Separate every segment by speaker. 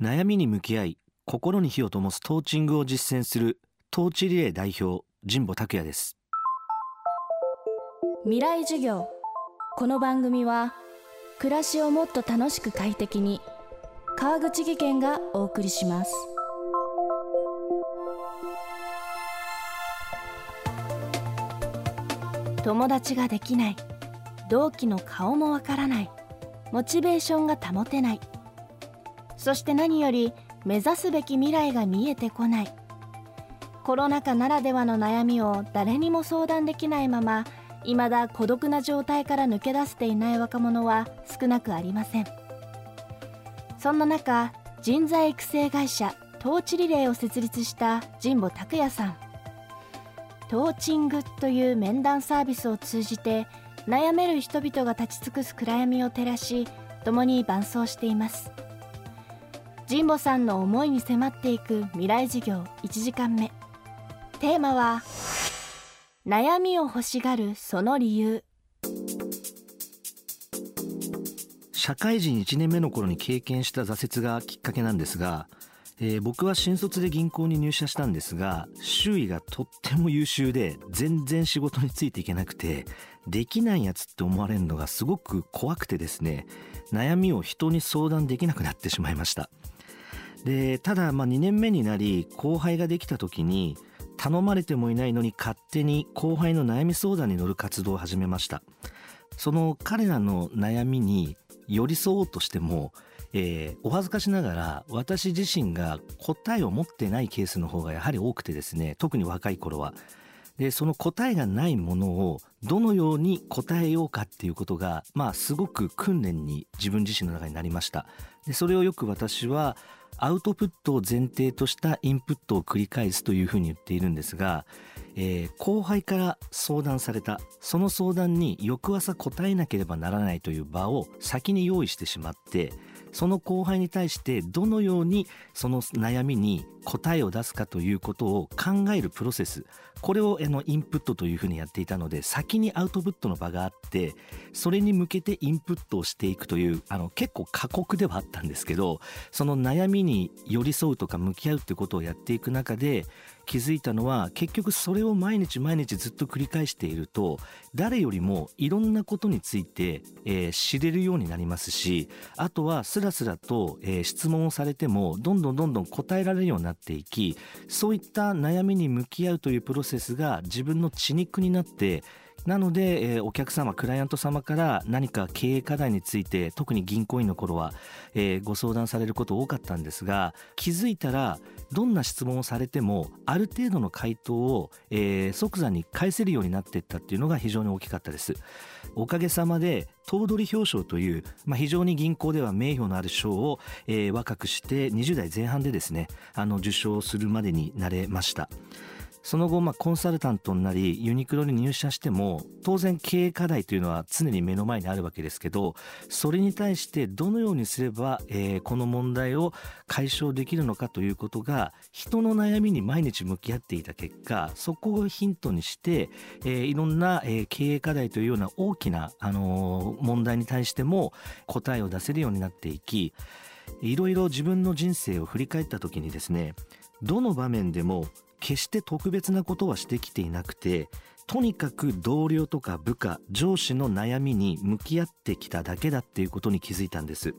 Speaker 1: 悩みに向き合い心に火を灯すトーチングを実践するトーチリレー代表神保拓也です。
Speaker 2: 未来授業。この番組は暮らしをもっと楽しく快適に川口義賢がお送りします。友達ができない。同期の顔もわからない。モチベーションが保てない。そして何より目指すべき未来が見えてこない。コロナ禍ならではの悩みを誰にも相談できないまま未だ孤独な状態から抜け出せていない若者は少なくありません。そんな中人材育成会社トーチリレーを設立した神保拓也さん。トーチングという面談サービスを通じて悩める人々が立ち尽くす暗闇を照らし共に伴走しています。神保さんの思いに迫っていく未来授業1時間目。テーマは悩みを欲しがるその理由。
Speaker 1: 社会人1年目の頃に経験した挫折がきっかけなんですが、えー僕は新卒で銀行に入社したんですが周囲がとっても優秀で全然仕事についていけなくてできないやつって思われるのがすごく怖くてですね悩みを人に相談できなくなってしまいました。でただまあ2年目になり後輩ができた時に頼まれてもいないのに勝手に後輩の悩み相談に乗る活動を始めました。その彼らの悩みに寄り添おうとしても、えーお恥ずかしながら私自身が答えを持ってないケースの方がやはり多くてですね特に若い頃は。でその答えがないものをどのように答えようかっていうことがまあすごく訓練に自分自身の中になりました。でそれをよく私はアウトプットを前提としたインプットを繰り返すというふうに言っているんですが、えー後輩から相談されたその相談に翌朝答えなければならないという場を先に用意してしまってその後輩に対してどのようにその悩みに答えを出すかということを考えるプロセス。これをあのインプットというふうにやっていたので先にアウトプットの場があってそれに向けてインプットをしていくというあの結構過酷ではあったんですけどその悩みに寄り添うとか向き合うってことをやっていく中で気づいたのは結局それを毎日毎日ずっと繰り返していると誰よりもいろんなことについて、えー知れるようになりますしあとはスラスラと、えー質問をされてもどんどんどんどん答えられるようになっていきそういった悩みに向き合うというプロセスが自分の血肉になってなので、えーお客様クライアント様から何か経営課題について特に銀行員の頃は、えーご相談されること多かったんですが気づいたらどんな質問をされてもある程度の回答を、えー即座に返せるようになっていったっていうのが非常に大きかったです。おかげさまで頭取表彰という、まあ、非常に銀行では名誉のある賞を、えー若くして20代前半でですねあの受賞するまでになれました。その後、まあ、コンサルタントになりユニクロに入社しても当然経営課題というのは常に目の前にあるわけですけどそれに対してどのようにすれば、えーこの問題を解消できるのかということが人の悩みに毎日向き合っていた結果そこをヒントにして、えーいろんな、えー経営課題というような大きな、あのー問題に対しても答えを出せるようになっていきいろいろ自分の人生を振り返った時にですねどの場面でも決して特別なことはしてきていなくてとにかく同僚とか部下上司の悩みに向き合ってきただけだっていうことに気づいたんです。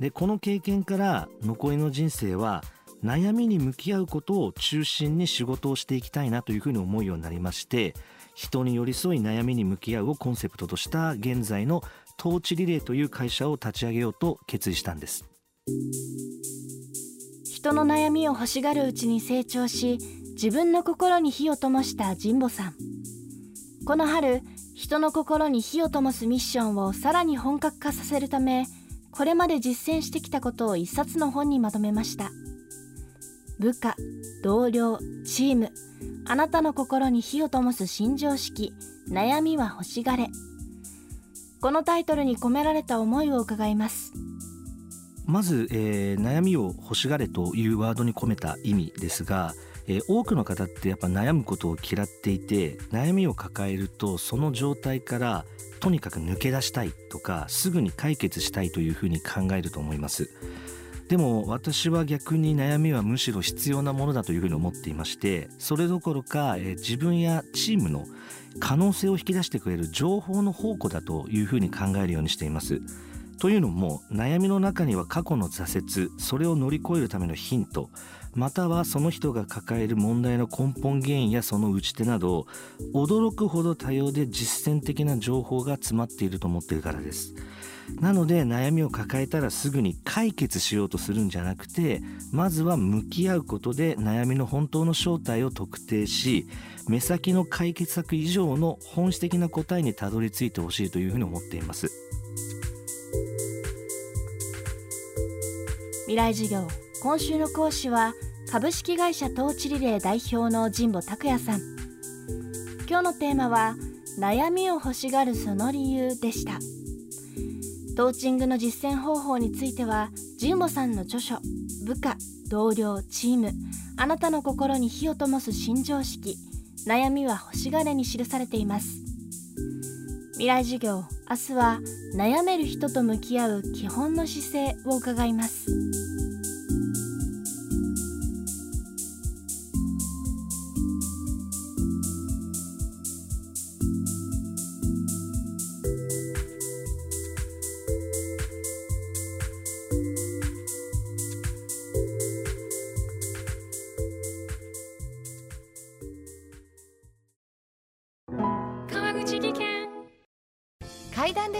Speaker 1: でこの経験から残りの人生は悩みに向き合うことを中心に仕事をしていきたいなというふうに思うようになりまして人に寄り添い悩みに向き合うをコンセプトとした現在のトーチリレーという会社を立ち上げようと決意したんです。
Speaker 2: 人の悩みを欲しがるうちに成長し自分の心に火を灯した神保さん。この春人の心に火を灯すミッションをさらに本格化させるためこれまで実践してきたことを一冊の本にまとめました。部下同僚チームあなたの心に火を灯す新常識悩みは欲しがれ。このタイトルに込められた思いを伺います。
Speaker 1: まず、えー悩みを欲しがれというワードに込めた意味ですが、えー多くの方ってやっぱ悩むことを嫌っていて悩みを抱えるとその状態からとにかく抜け出したいとかすぐに解決したいというふうに考えると思います。でも私は逆に悩みはむしろ必要なものだというふうに思っていましてそれどころか、えー、自分やチームの可能性を引き出してくれる情報の宝庫だというふうに考えるようにしていますというのも悩みの中には過去の挫折それを乗り越えるためのヒントまたはその人が抱える問題の根本原因やその打ち手など驚くほど多様で実践的な情報が詰まっていると思っているからです。なので悩みを抱えたらすぐに解決しようとするんじゃなくてまずは向き合うことで悩みの本当の正体を特定し目先の解決策以上の本質的な答えにたどり着いてほしいというふうに思っています。
Speaker 2: 未来授業今週の講師は株式会社トーチリレー代表の神保拓也さん。今日のテーマは悩みを欲しがるその理由でした。トーチングの実践方法については神保さんの著書部下同僚チームあなたの心に火を灯す新常識悩みは欲しがれに記されています。未来授業。明日は悩める人と向き合う基本の姿勢を伺います。